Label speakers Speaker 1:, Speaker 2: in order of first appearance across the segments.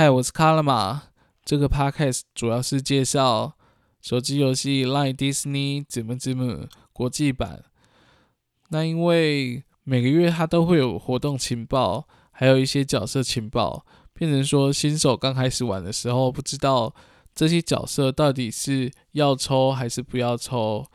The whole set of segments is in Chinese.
Speaker 1: 嗨，我是卡拉玛。这个 podcast 主要是介绍手机游戏《Line Disney》怎么怎么国际版。那因为每个月它都会有活动情报，还有一些角色情报，变成说新手刚开始玩的时候，不知道这些角色到底是要抽还是不要抽，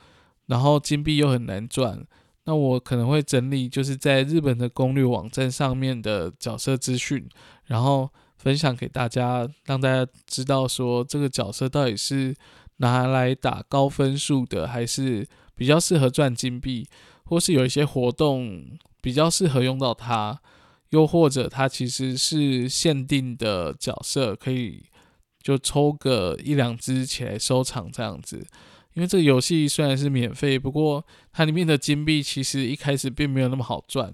Speaker 1: 然后金币又很难赚。那我可能会整理就是在日本的攻略网站上面的角色资讯，然后。分享给大家，让大家知道说这个角色到底是拿来打高分数的，还是比较适合赚金币，或是有一些活动比较适合用到它，又或者它其实是限定的角色，可以就抽个一两只起来收藏这样子。因为这个游戏虽然是免费，不过它里面的金币其实一开始并没有那么好赚。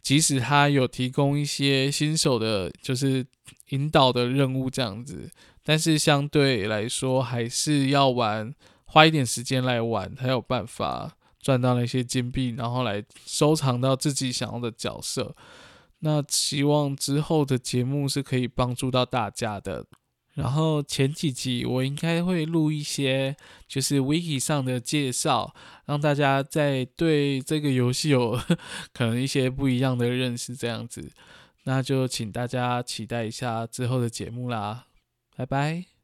Speaker 1: 即使它有提供一些新手的，就是引导的任务这样子，但是相对来说还是要玩，花一点时间来玩，才有办法赚到那些金币，然后来收藏到自己想要的角色。那希望之后的节目是可以帮助到大家的。然后前几集我应该会录一些，就是 wiki 上的介绍，让大家在对这个游戏有 可能一些不一样的认识，这样子，那就请大家期待一下之后的节目啦，拜拜。